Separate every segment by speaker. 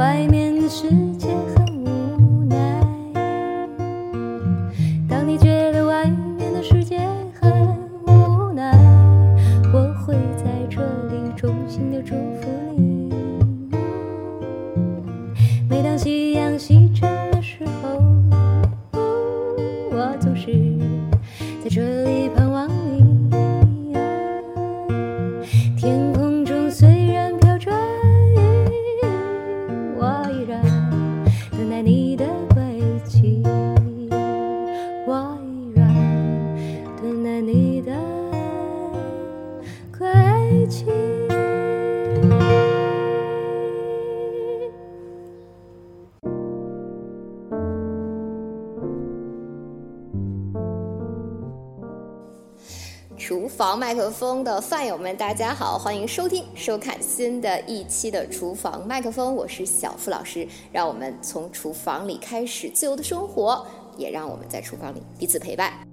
Speaker 1: 外面的世界。
Speaker 2: 房麦克风的饭友们，大家好，欢迎收听、收看新的一期的厨房麦克风，我是小付老师。让我们从厨房里开始自由的生活，也让我们在厨房里彼此陪伴。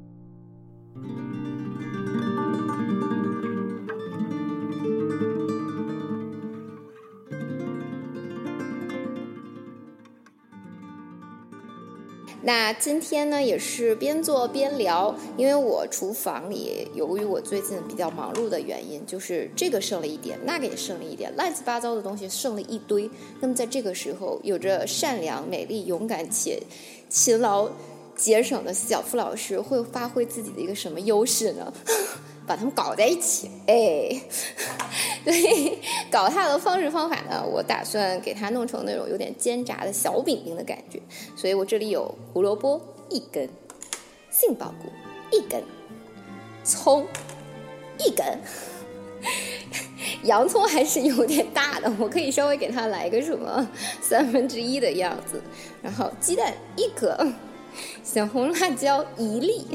Speaker 2: 那今天呢，也是边做边聊，因为我厨房里由于我最近比较忙碌的原因，就是这个剩了一点，那个也剩了一点，乱七八糟的东西剩了一堆。那么在这个时候，有着善良、美丽、勇敢且勤劳、节省的小付老师会发挥自己的一个什么优势呢？把它们搞在一起，哎，对，搞它的方式方法呢，我打算给它弄成那种有点煎炸的小饼饼的感觉，所以我这里有胡萝卜一根，杏鲍菇一根，葱一根，洋葱还是有点大的，我可以稍微给它来个什么三分之一的样子，然后鸡蛋一颗，小红辣椒一粒，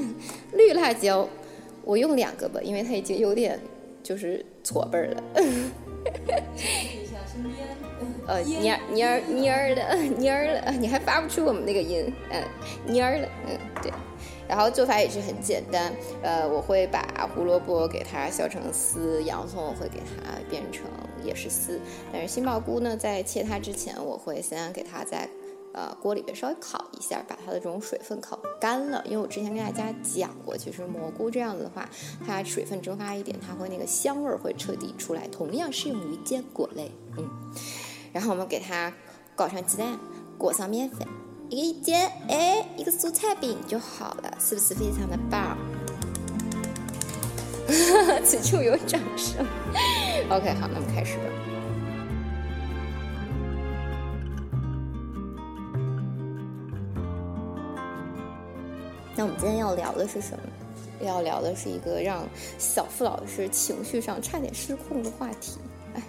Speaker 2: 绿辣椒。我用两个吧，因为它已经有点就是搓背儿了。呃，蔫蔫儿蔫儿的 蔫儿了，你还发不出我们那个音，嗯，蔫儿了，嗯，对。然后做法也是很简单，呃，我会把胡萝卜给它削成丝，洋葱我会给它变成也是丝，但是杏鲍菇呢，在切它之前，我会先给它在。呃，锅里边稍微烤一下，把它的这种水分烤干了。因为我之前跟大家讲过，其实蘑菇这样子的话，它水分蒸发一点，它会那个香味儿会彻底出来。同样适用于坚果类，嗯。然后我们给它搞上鸡蛋，裹上面粉，一个煎，哎，一个蔬菜饼就好了，是不是非常的棒？此处有掌声。OK，好，那么开始吧。那我们今天要聊的是什么？要聊的是一个让小付老师情绪上差点失控的话题。哎，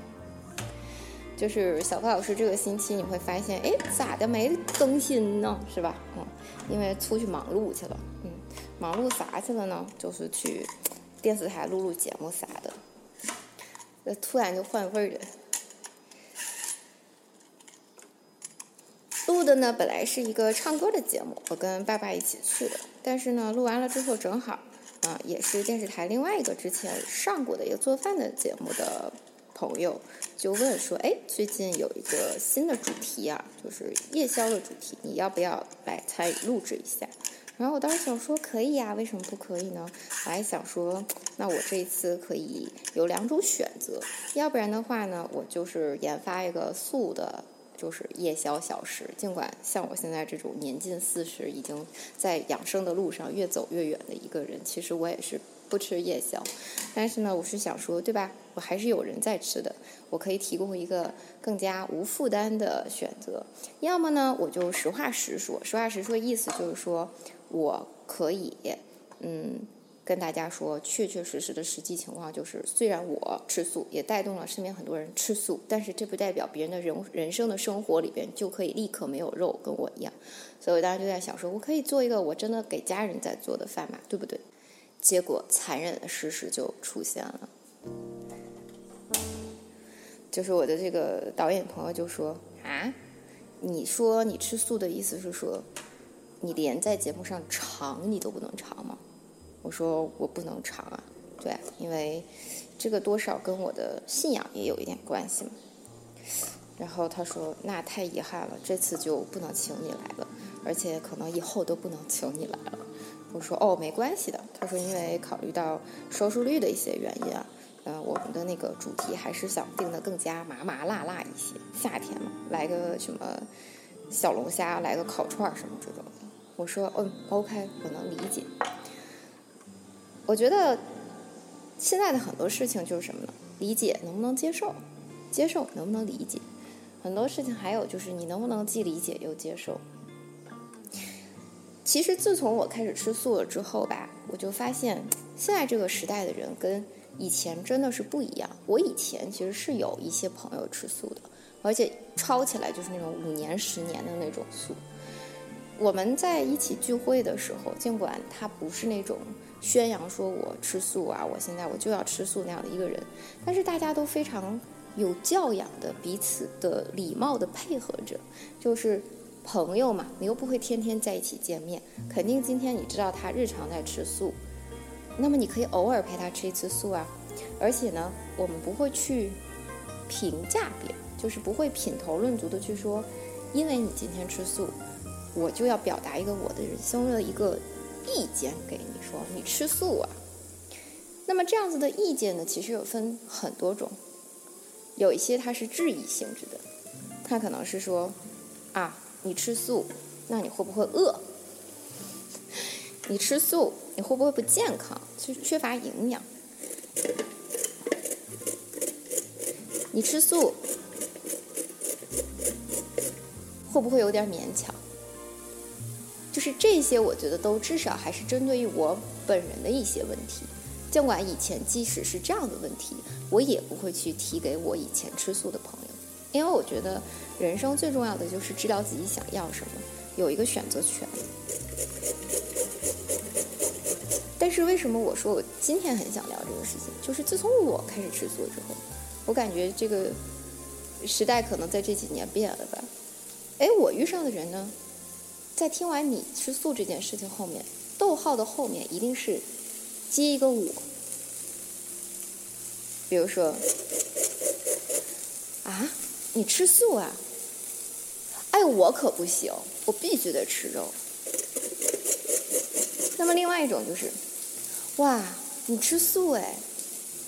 Speaker 2: 就是小付老师这个星期你会发现，哎，咋的没更新呢？是吧？嗯，因为出去忙碌去了。嗯，忙碌啥去了呢？就是去电视台录录节目啥的。那突然就换味儿了。录的呢，本来是一个唱歌的节目，我跟爸爸一起去的。但是呢，录完了之后正好，啊，也是电视台另外一个之前上过的一个做饭的节目的朋友就问说：“哎，最近有一个新的主题啊，就是夜宵的主题，你要不要来参与录制一下？”然后我当时想说可以呀，为什么不可以呢？我还想说，那我这一次可以有两种选择，要不然的话呢，我就是研发一个素的。就是夜宵小食。尽管像我现在这种年近四十，已经在养生的路上越走越远的一个人，其实我也是不吃夜宵。但是呢，我是想说，对吧？我还是有人在吃的，我可以提供一个更加无负担的选择。要么呢，我就实话实说。实话实说意思就是说，我可以，嗯。跟大家说，确确实实的实际情况就是，虽然我吃素，也带动了身边很多人吃素，但是这不代表别人的人人生的生活里边就可以立刻没有肉，跟我一样。所以我当时就在想，说我可以做一个我真的给家人在做的饭嘛，对不对？结果残忍的事实就出现了，就是我的这个导演朋友就说啊，你说你吃素的意思是说，你连在节目上尝你都不能尝吗？我说我不能尝啊，对，因为这个多少跟我的信仰也有一点关系嘛。然后他说那太遗憾了，这次就不能请你来了，而且可能以后都不能请你来了。我说哦，没关系的。他说因为考虑到收视率的一些原因啊，呃，我们的那个主题还是想定的更加麻麻辣辣一些，夏天嘛，来个什么小龙虾，来个烤串什么这种的。我说嗯，OK，我能理解。我觉得现在的很多事情就是什么呢？理解能不能接受，接受能不能理解。很多事情还有就是你能不能既理解又接受。其实自从我开始吃素了之后吧，我就发现现在这个时代的人跟以前真的是不一样。我以前其实是有一些朋友吃素的，而且超起来就是那种五年、十年的那种素。我们在一起聚会的时候，尽管他不是那种。宣扬说我吃素啊，我现在我就要吃素那样的一个人，但是大家都非常有教养的，彼此的礼貌的配合着，就是朋友嘛，你又不会天天在一起见面，肯定今天你知道他日常在吃素，那么你可以偶尔陪他吃一次素啊，而且呢，我们不会去评价别人，就是不会品头论足的去说，因为你今天吃素，我就要表达一个我的人生的一个。意见给你说，你吃素啊？那么这样子的意见呢，其实有分很多种，有一些它是质疑性质的，它可能是说，啊，你吃素，那你会不会饿？你吃素，你会不会不健康？缺缺乏营养？你吃素，会不会有点勉强？是这些，我觉得都至少还是针对于我本人的一些问题。尽管以前即使是这样的问题，我也不会去提给我以前吃素的朋友，因为我觉得人生最重要的就是知道自己想要什么，有一个选择权。但是为什么我说我今天很想聊这个事情？就是自从我开始吃素之后，我感觉这个时代可能在这几年变了吧？哎，我遇上的人呢？在听完你吃素这件事情后面，逗号的后面一定是接一个我。比如说，啊，你吃素啊？哎，我可不行，我必须得吃肉。那么另外一种就是，哇，你吃素哎？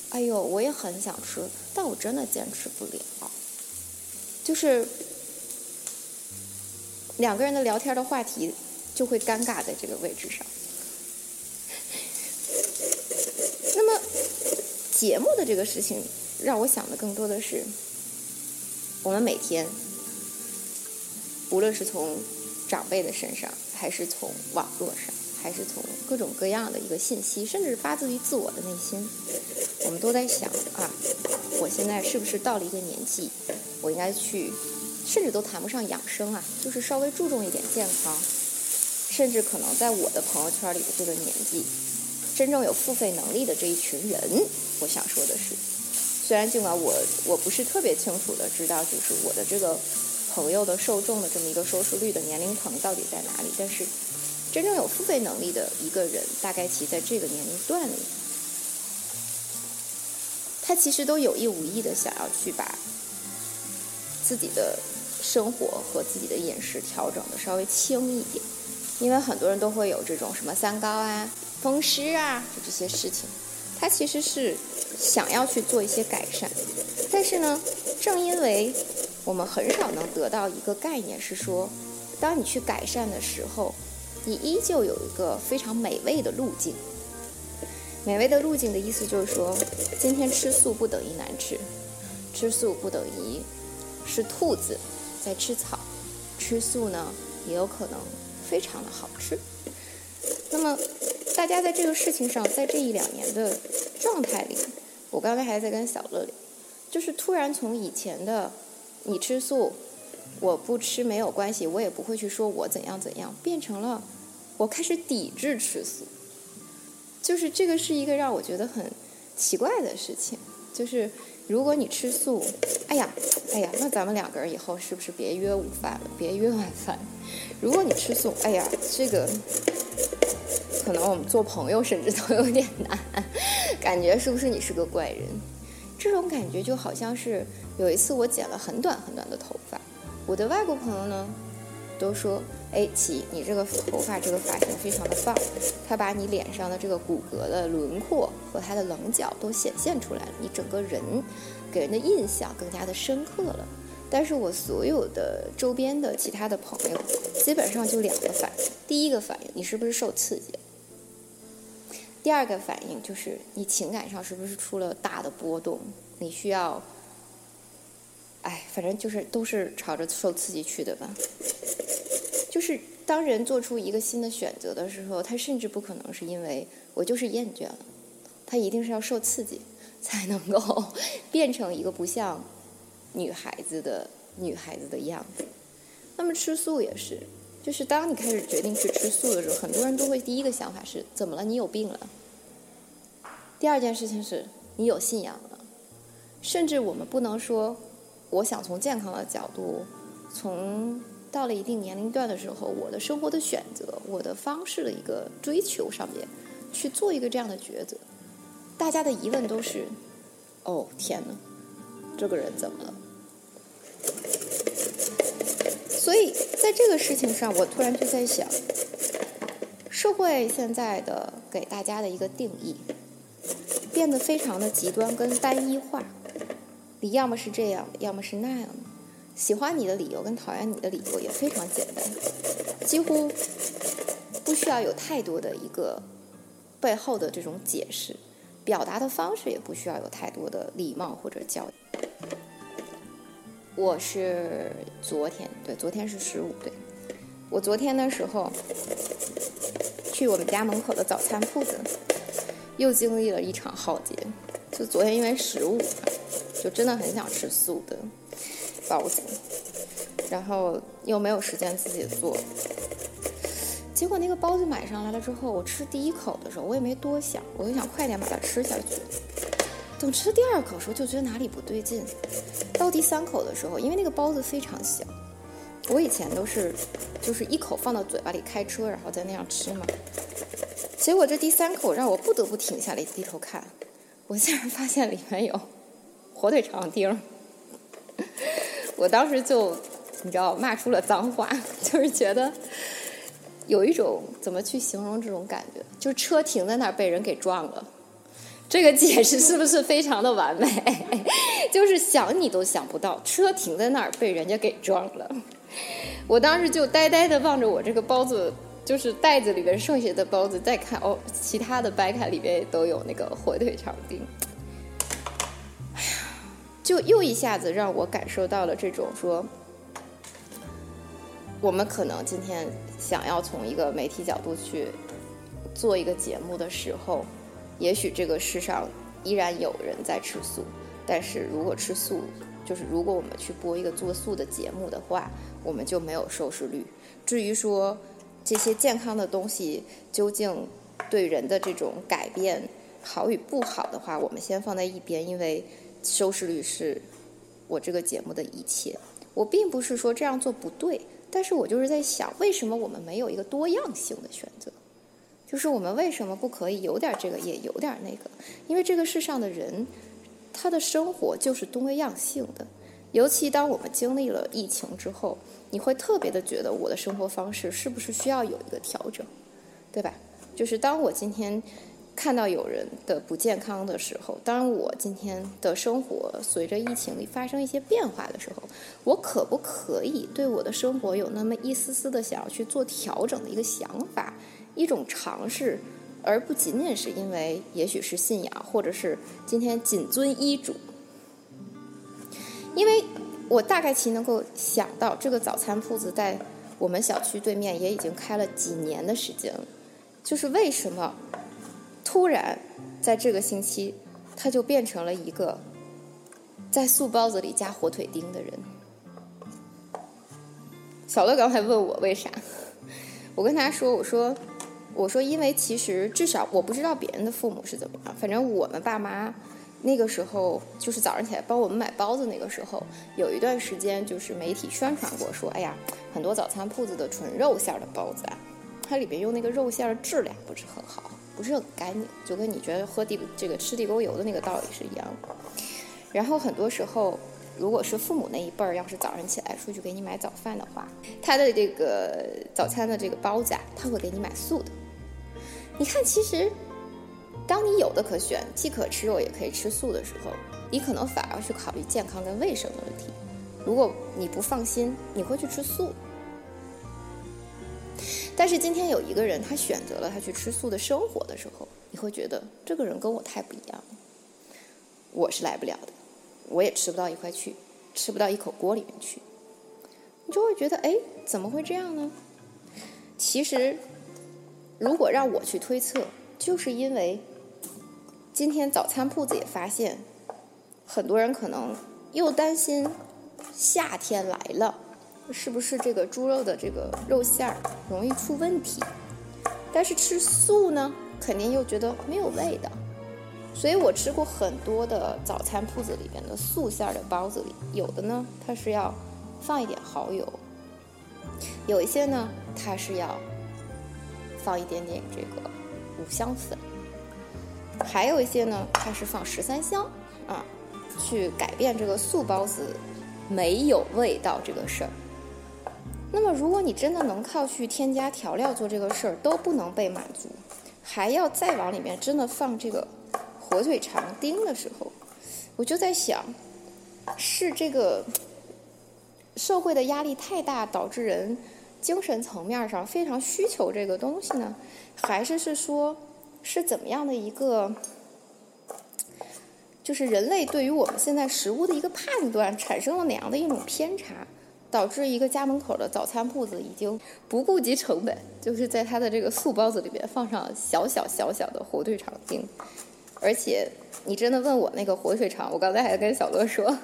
Speaker 2: 哎呦，我也很想吃，但我真的坚持不了。就是。两个人的聊天的话题就会尴尬在这个位置上。那么节目的这个事情让我想的更多的是，我们每天，无论是从长辈的身上，还是从网络上，还是从各种各样的一个信息，甚至发自于自我的内心，我们都在想啊，我现在是不是到了一个年纪，我应该去。甚至都谈不上养生啊，就是稍微注重一点健康，甚至可能在我的朋友圈里的这个年纪，真正有付费能力的这一群人，我想说的是，虽然尽管我我不是特别清楚的知道，就是我的这个朋友的受众的这么一个收视率的年龄层到底在哪里，但是真正有付费能力的一个人，大概其在这个年龄段里，他其实都有意无意的想要去把自己的。生活和自己的饮食调整的稍微轻一点，因为很多人都会有这种什么三高啊、风湿啊，就这些事情，他其实是想要去做一些改善，但是呢，正因为我们很少能得到一个概念，是说，当你去改善的时候，你依旧有一个非常美味的路径。美味的路径的意思就是说，今天吃素不等于难吃，吃素不等于是兔子在吃草，吃素呢也有可能非常的好吃。那么，大家在这个事情上，在这一两年的状态里，我刚才还在跟小乐聊，就是突然从以前的你吃素，我不吃没有关系，我也不会去说我怎样怎样，变成了我开始抵制吃素。就是这个是一个让我觉得很奇怪的事情，就是如果你吃素，哎呀，哎呀，那咱们两个人以后是不是别约午饭了，别约晚饭？如果你吃素，哎呀，这个可能我们做朋友甚至都有点难，感觉是不是你是个怪人？这种感觉就好像是有一次我剪了很短很短的头发，我的外国朋友呢都说。哎，起，你这个头发这个发型非常的棒，它把你脸上的这个骨骼的轮廓和它的棱角都显现出来了，你整个人给人的印象更加的深刻了。但是我所有的周边的其他的朋友，基本上就两个反应：第一个反应，你是不是受刺激；第二个反应就是你情感上是不是出了大的波动，你需要，哎，反正就是都是朝着受刺激去的吧。就是当人做出一个新的选择的时候，他甚至不可能是因为我就是厌倦了，他一定是要受刺激才能够 变成一个不像女孩子的女孩子的样子。那么吃素也是，就是当你开始决定去吃素的时候，很多人都会第一个想法是怎么了？你有病了？第二件事情是你有信仰了，甚至我们不能说，我想从健康的角度从。到了一定年龄段的时候，我的生活的选择，我的方式的一个追求上面，去做一个这样的抉择。大家的疑问都是：哦，天哪，这个人怎么了？所以在这个事情上，我突然就在想，社会现在的给大家的一个定义，变得非常的极端跟单一化。你要么是这样，要么是那样的。喜欢你的理由跟讨厌你的理由也非常简单，几乎不需要有太多的一个背后的这种解释，表达的方式也不需要有太多的礼貌或者教。我是昨天，对，昨天是十五，对，我昨天的时候去我们家门口的早餐铺子，又经历了一场浩劫。就昨天因为十五，就真的很想吃素的。包子，然后又没有时间自己做，结果那个包子买上来了之后，我吃第一口的时候，我也没多想，我就想快点把它吃下去。等吃第二口的时候，就觉得哪里不对劲。到第三口的时候，因为那个包子非常小，我以前都是就是一口放到嘴巴里开车，然后再那样吃嘛。结果这第三口让我不得不停下来低头看，我竟然发现里面有火腿肠丁。我当时就，你知道，骂出了脏话，就是觉得有一种怎么去形容这种感觉，就是车停在那儿被人给撞了。这个解释是不是非常的完美？就是想你都想不到，车停在那儿被人家给撞了。我当时就呆呆的望着我这个包子，就是袋子里边剩下的包子，再看哦，其他的掰开里边也都有那个火腿肠丁。就又一下子让我感受到了这种说，我们可能今天想要从一个媒体角度去做一个节目的时候，也许这个世上依然有人在吃素，但是如果吃素，就是如果我们去播一个做素的节目的话，我们就没有收视率。至于说这些健康的东西究竟对人的这种改变好与不好的话，我们先放在一边，因为。收视率是我这个节目的一切。我并不是说这样做不对，但是我就是在想，为什么我们没有一个多样性的选择？就是我们为什么不可以有点这个，也有点那个？因为这个世上的人，他的生活就是多样性的。尤其当我们经历了疫情之后，你会特别的觉得我的生活方式是不是需要有一个调整，对吧？就是当我今天看到有人的不健康的时候，当我今天的生活随着疫情发生一些变化的时候，我可不可以对我的生活有那么一丝丝的想要去做调整的一个想法，一种尝试，而不仅仅是因为也许是信仰，或者是今天谨遵医嘱，因为我大概其能够想到，这个早餐铺子在我们小区对面也已经开了几年的时间了，就是为什么？突然，在这个星期，他就变成了一个在素包子里加火腿丁的人。小乐刚才问我为啥，我跟他说：“我说，我说，因为其实至少我不知道别人的父母是怎么样，反正我们爸妈那个时候就是早上起来帮我们买包子，那个时候有一段时间就是媒体宣传过，说哎呀，很多早餐铺子的纯肉馅的包子啊，它里边用那个肉馅的质量不是很好。”不是很干净，就跟你觉得喝地这个吃地沟油的那个道理是一样的。然后很多时候，如果是父母那一辈儿，要是早上起来出去给你买早饭的话，他的这个早餐的这个包子，啊，他会给你买素的。你看，其实当你有的可选，既可吃肉也可以吃素的时候，你可能反而去考虑健康跟卫生的问题。如果你不放心，你会去吃素。但是今天有一个人，他选择了他去吃素的生活的时候，你会觉得这个人跟我太不一样了。我是来不了的，我也吃不到一块去，吃不到一口锅里面去。你就会觉得，哎，怎么会这样呢？其实，如果让我去推测，就是因为今天早餐铺子也发现，很多人可能又担心夏天来了。是不是这个猪肉的这个肉馅儿容易出问题？但是吃素呢，肯定又觉得没有味道。所以我吃过很多的早餐铺子里边的素馅儿的包子里，有的呢它是要放一点蚝油，有一些呢它是要放一点点这个五香粉，还有一些呢它是放十三香啊，去改变这个素包子没有味道这个事儿。那么，如果你真的能靠去添加调料做这个事儿都不能被满足，还要再往里面真的放这个火腿肠丁的时候，我就在想，是这个社会的压力太大导致人精神层面上非常需求这个东西呢，还是是说是怎么样的一个，就是人类对于我们现在食物的一个判断产生了哪样的一种偏差？导致一个家门口的早餐铺子已经不顾及成本，就是在他的这个素包子里边放上小小小小的火腿肠丁，而且你真的问我那个火腿肠，我刚才还跟小乐说，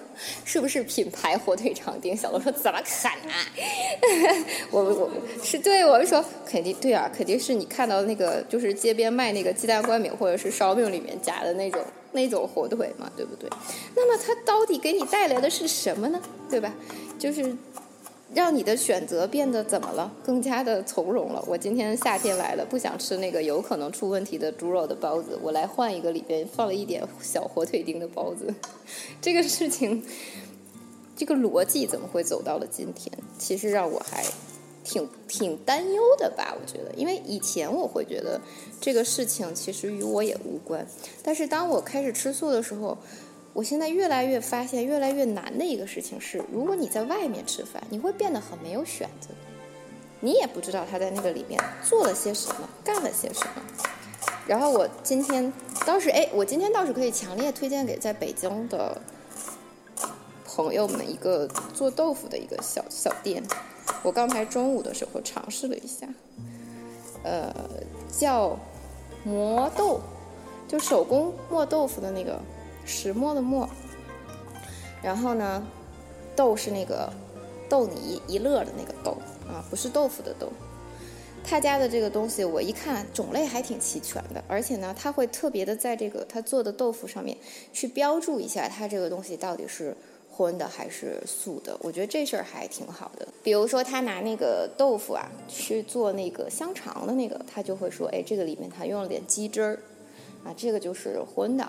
Speaker 2: 是不是品牌火腿肠丁？小乐说怎么可能？我我是对我们说肯定对啊，肯定是你看到那个就是街边卖那个鸡蛋灌饼或者是烧饼里面夹的那种那种火腿嘛，对不对？那么它到底给你带来的是什么呢？对吧？就是。让你的选择变得怎么了？更加的从容了。我今天夏天来了，不想吃那个有可能出问题的猪肉的包子，我来换一个里边放了一点小火腿丁的包子。这个事情，这个逻辑怎么会走到了今天？其实让我还挺挺担忧的吧。我觉得，因为以前我会觉得这个事情其实与我也无关，但是当我开始吃素的时候。我现在越来越发现，越来越难的一个事情是，如果你在外面吃饭，你会变得很没有选择，你也不知道他在那个里面做了些什么，干了些什么。然后我今天倒是，哎，我今天倒是可以强烈推荐给在北京的朋友们一个做豆腐的一个小小店。我刚才中午的时候尝试了一下，呃，叫磨豆，就手工磨豆腐的那个。石磨的磨，然后呢，豆是那个逗你一乐的那个豆啊，不是豆腐的豆。他家的这个东西我一看种类还挺齐全的，而且呢，他会特别的在这个他做的豆腐上面去标注一下，他这个东西到底是荤的还是素的。我觉得这事儿还挺好的。比如说他拿那个豆腐啊去做那个香肠的那个，他就会说，哎，这个里面他用了点鸡汁儿啊，这个就是荤的。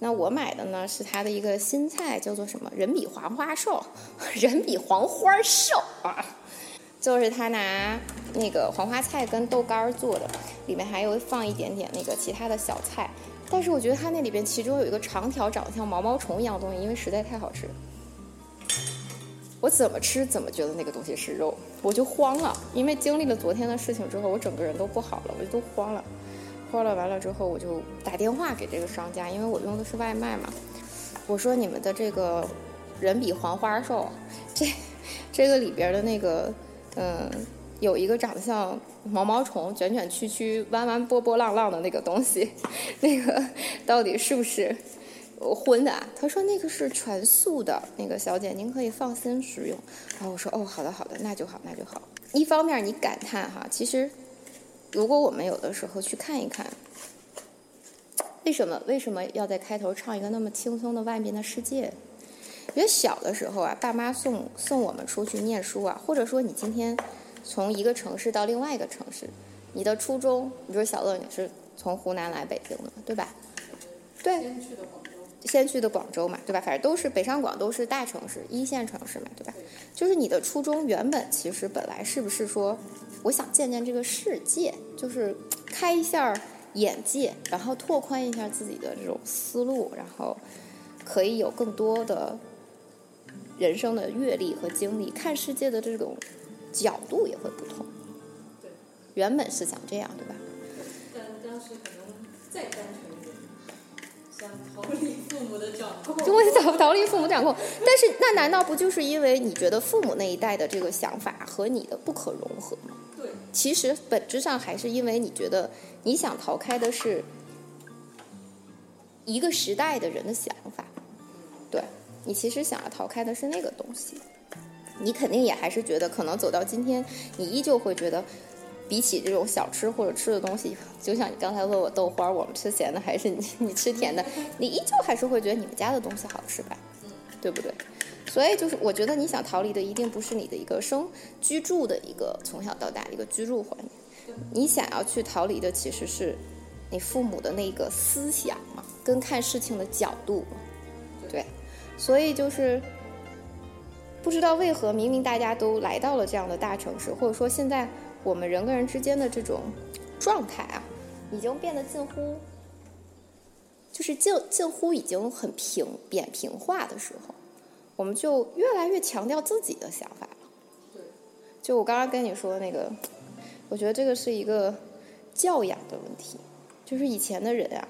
Speaker 2: 那我买的呢是它的一个新菜，叫做什么？人比黄花瘦，人比黄花瘦啊！就是他拿那个黄花菜跟豆干儿做的，里面还有放一点点那个其他的小菜。但是我觉得它那里边其中有一个长条长得像毛毛虫一样的东西，因为实在太好吃。我怎么吃怎么觉得那个东西是肉，我就慌了，因为经历了昨天的事情之后，我整个人都不好了，我就都慌了。慌了完了之后，我就打电话给这个商家，因为我用的是外卖嘛。我说你们的这个人比黄花瘦，这这个里边的那个，嗯，有一个长得像毛毛虫、卷卷曲曲、弯弯波波浪浪的那个东西，那个到底是不是我荤的？他说那个是全素的，那个小姐您可以放心食用。然后我说哦，好的好的，那就好那就好。一方面你感叹哈，其实如果我们有的时候去看一看。为什么为什么要在开头唱一个那么轻松的外面的世界？因为小的时候啊，爸妈送送我们出去念书啊，或者说你今天从一个城市到另外一个城市，你的初中，比如小乐你是从湖南来北京的，对吧？对。先去的广州。嘛，对吧？反正都是北上广都是大城市、一线城市嘛，对吧？就是你的初衷原本其实本来是不是说，我想见见这个世界，就是开一下。眼界，然后拓宽一下自己的这种思路，然后可以有更多的人生的阅历和经历，看世界的这种角度也会不同。
Speaker 3: 对，
Speaker 2: 原本是想这样，对吧？
Speaker 3: 但当时可能再单纯想逃离父母的掌控。
Speaker 2: 就会逃逃离父母掌控，但是那难道不就是因为你觉得父母那一代的这个想法和你的不可融合吗？
Speaker 3: 对，
Speaker 2: 其实本质上还是因为你觉得。你想逃开的是一个时代的人的想法，对你其实想要逃开的是那个东西。你肯定也还是觉得，可能走到今天，你依旧会觉得，比起这种小吃或者吃的东西，就像你刚才问我豆花，我们吃咸的还是你你吃甜的，你依旧还是会觉得你们家的东西好吃吧？对不对？所以就是我觉得你想逃离的，一定不是你的一个生居住的一个从小到大一个居住环境。你想要去逃离的，其实是你父母的那个思想嘛，跟看事情的角度，对。所以就是不知道为何，明明大家都来到了这样的大城市，或者说现在我们人跟人之间的这种状态啊，已经变得近乎，就是近近乎已经很平扁平化的时候，我们就越来越强调自己的想法了。
Speaker 3: 对。
Speaker 2: 就我刚刚跟你说那个。我觉得这个是一个教养的问题，就是以前的人啊，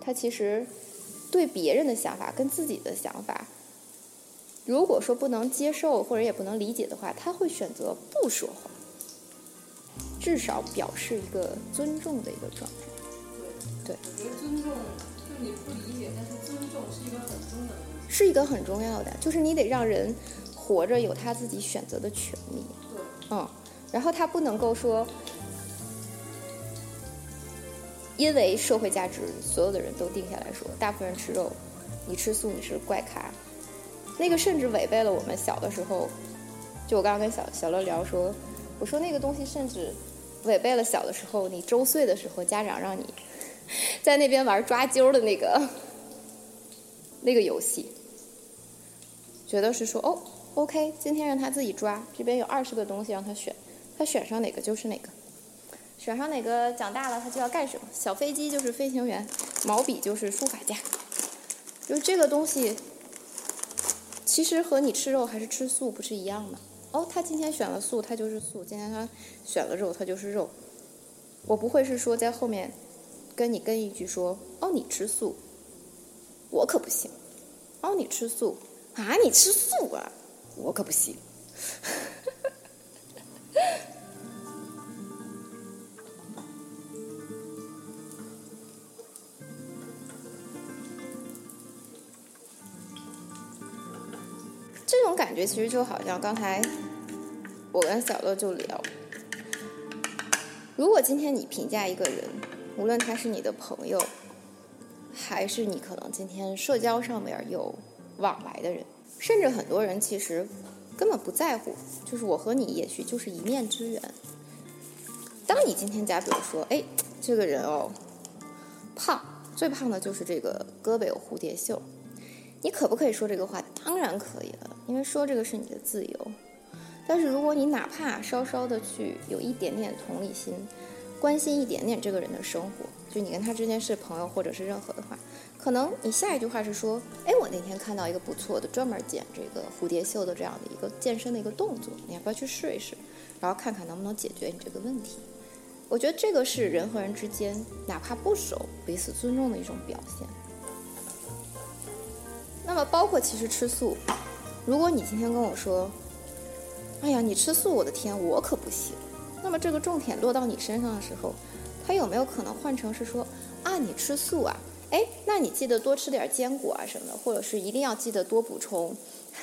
Speaker 2: 他其实对别人的想法跟自己的想法，如果说不能接受或者也不能理解的话，他会选择不说话，至少表示一个尊重的一个状态。
Speaker 3: 对，我觉得尊重，就你不理解，但是尊重是一个很重要的。
Speaker 2: 是一个很重要的，就是你得让人活着有他自己选择的权利。
Speaker 3: 对，
Speaker 2: 嗯。然后他不能够说，因为社会价值，所有的人都定下来说，大部分人吃肉，你吃素你是怪咖，那个甚至违背了我们小的时候，就我刚刚跟小小乐聊说，我说那个东西甚至违背了小的时候，你周岁的时候家长让你 在那边玩抓阄的那个那个游戏，觉得是说哦，OK，今天让他自己抓，这边有二十个东西让他选。他选上哪个就是哪个，选上哪个长大了他就要干什么。小飞机就是飞行员，毛笔就是书法家，就这个东西，其实和你吃肉还是吃素不是一样的。哦，他今天选了素，他就是素；今天他选了肉，他就是肉。我不会是说在后面跟你跟一句说，哦，你吃素，我可不行。哦，你吃素啊？你吃素啊？我可不行。这种感觉其实就好像刚才我跟小乐就聊，如果今天你评价一个人，无论他是你的朋友，还是你可能今天社交上面有往来的人，甚至很多人其实根本不在乎，就是我和你也许就是一面之缘。当你今天假比如说，哎，这个人哦，胖，最胖的就是这个胳膊有蝴蝶袖。你可不可以说这个话？当然可以了，因为说这个是你的自由。但是如果你哪怕稍稍的去有一点点同理心，关心一点点这个人的生活，就你跟他之间是朋友或者是任何的话，可能你下一句话是说，哎，我那天看到一个不错的专门剪这个蝴蝶袖的这样的一个健身的一个动作，你要不要去试一试？然后看看能不能解决你这个问题。我觉得这个是人和人之间哪怕不熟，彼此尊重的一种表现。那么包括其实吃素，如果你今天跟我说，哎呀，你吃素，我的天，我可不行。那么这个重点落到你身上的时候，他有没有可能换成是说，啊，你吃素啊？哎，那你记得多吃点坚果啊什么的，或者是一定要记得多补充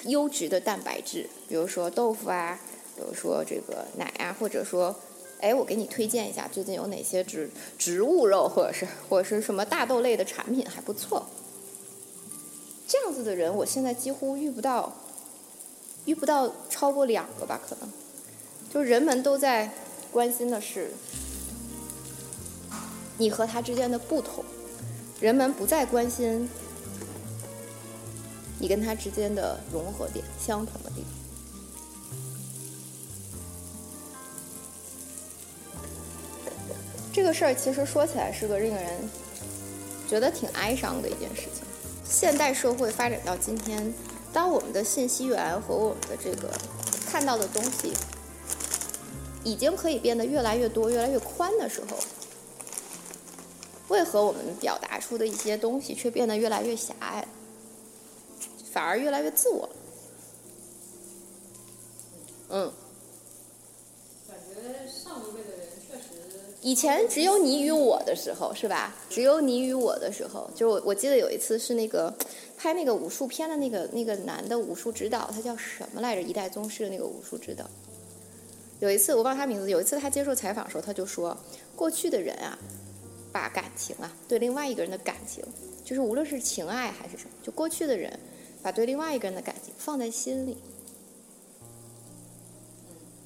Speaker 2: 优质的蛋白质，比如说豆腐啊，比如说这个奶啊，或者说，哎，我给你推荐一下最近有哪些植植物肉，或者是或者是什么大豆类的产品还不错。这样子的人，我现在几乎遇不到，遇不到超过两个吧，可能，就人们都在关心的是你和他之间的不同，人们不再关心你跟他之间的融合点、相同的地方。这个事儿其实说起来是个令人觉得挺哀伤的一件事情。现代社会发展到今天，当我们的信息源和我们的这个看到的东西已经可以变得越来越多、越来越宽的时候，为何我们表达出的一些东西却变得越来越狭隘，反而越来越自我？嗯。
Speaker 3: 感觉上一辈的人确实
Speaker 2: 以前只有你与我的时候，是吧？只有你与我的时候，就我我记得有一次是那个拍那个武术片的那个那个男的武术指导，他叫什么来着？一代宗师的那个武术指导。有一次我忘他名字，有一次他接受采访的时候，他就说，过去的人啊，把感情啊，对另外一个人的感情，就是无论是情爱还是什么，就过去的人把对另外一个人的感情放在心里。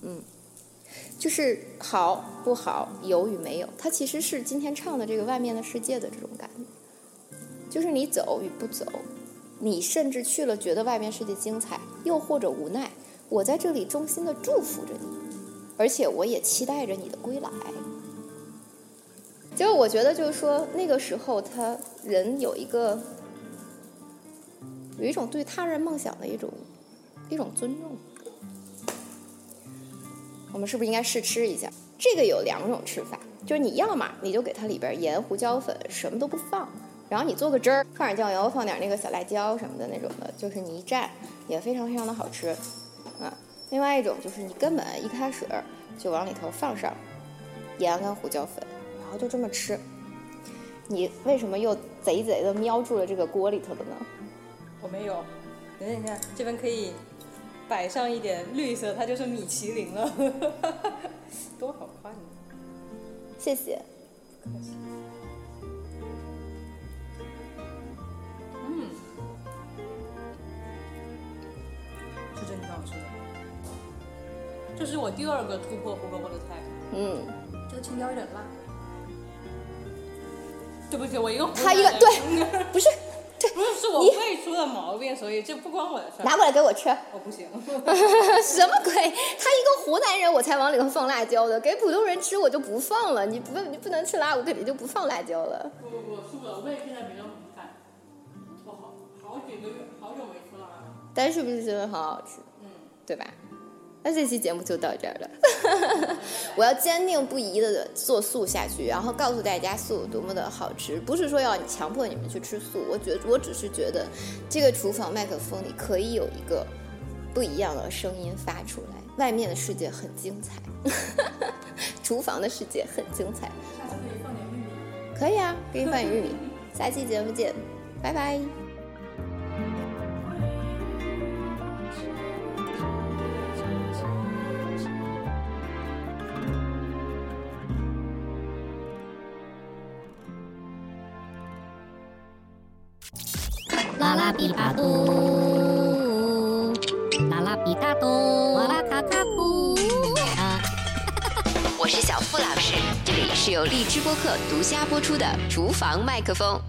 Speaker 2: 嗯。就是好不好，有与没有，它其实是今天唱的这个外面的世界的这种感觉，就是你走与不走，你甚至去了觉得外面世界精彩，又或者无奈，我在这里衷心的祝福着你，而且我也期待着你的归来。结果我觉得就是说那个时候他人有一个有一种对他人梦想的一种一种尊重。我们是不是应该试吃一下？这个有两种吃法，就是你要么你就给它里边盐、胡椒粉什么都不放，然后你做个汁儿，放点酱油，放点那个小辣椒什么的那种的，就是你一蘸也非常非常的好吃，啊。另外一种就是你根本一开始就往里头放上盐跟胡椒粉，然后就这么吃。你为什么又贼贼的瞄住了这个锅里头的呢？
Speaker 3: 我没有。等等，你看这边可以摆上一点绿色，它就是米其林了，多好看呢！
Speaker 2: 谢谢。
Speaker 3: 不客气。嗯，是真挺好吃的。这是我第二个突破胡萝卜的菜，
Speaker 2: 嗯，
Speaker 3: 这个青椒有点辣。对不起，我一个湖
Speaker 2: 他一个对，不是
Speaker 3: 不是是我
Speaker 2: 你
Speaker 3: 胃出了毛病，所以这不关我的事儿。
Speaker 2: 拿过来给我吃。
Speaker 3: 我不行，
Speaker 2: 什么鬼？他一个湖南人，我才往里头放辣椒的。给普通人吃我就不放了。你不你不能吃辣，我肯定就不放辣椒了。
Speaker 3: 不不不，是我胃现在比较敏感，我好好几个月好久没吃辣了。
Speaker 2: 但是不是真的很好吃，
Speaker 3: 嗯，
Speaker 2: 对吧？那这期节目就到这儿了。我要坚定不移的做素下去，然后告诉大家素有多么的好吃。不是说要强迫你们去吃素，我觉得我只是觉得这个厨房麦克风里可以有一个不一样的声音发出来。外面的世界很精彩，厨房的世界很精彩。
Speaker 3: 下 次可以放点玉米。
Speaker 2: 可以啊，给你放点玉米。下期节目见，拜拜。
Speaker 4: 由荔枝播客独家播出的《厨房麦克风》。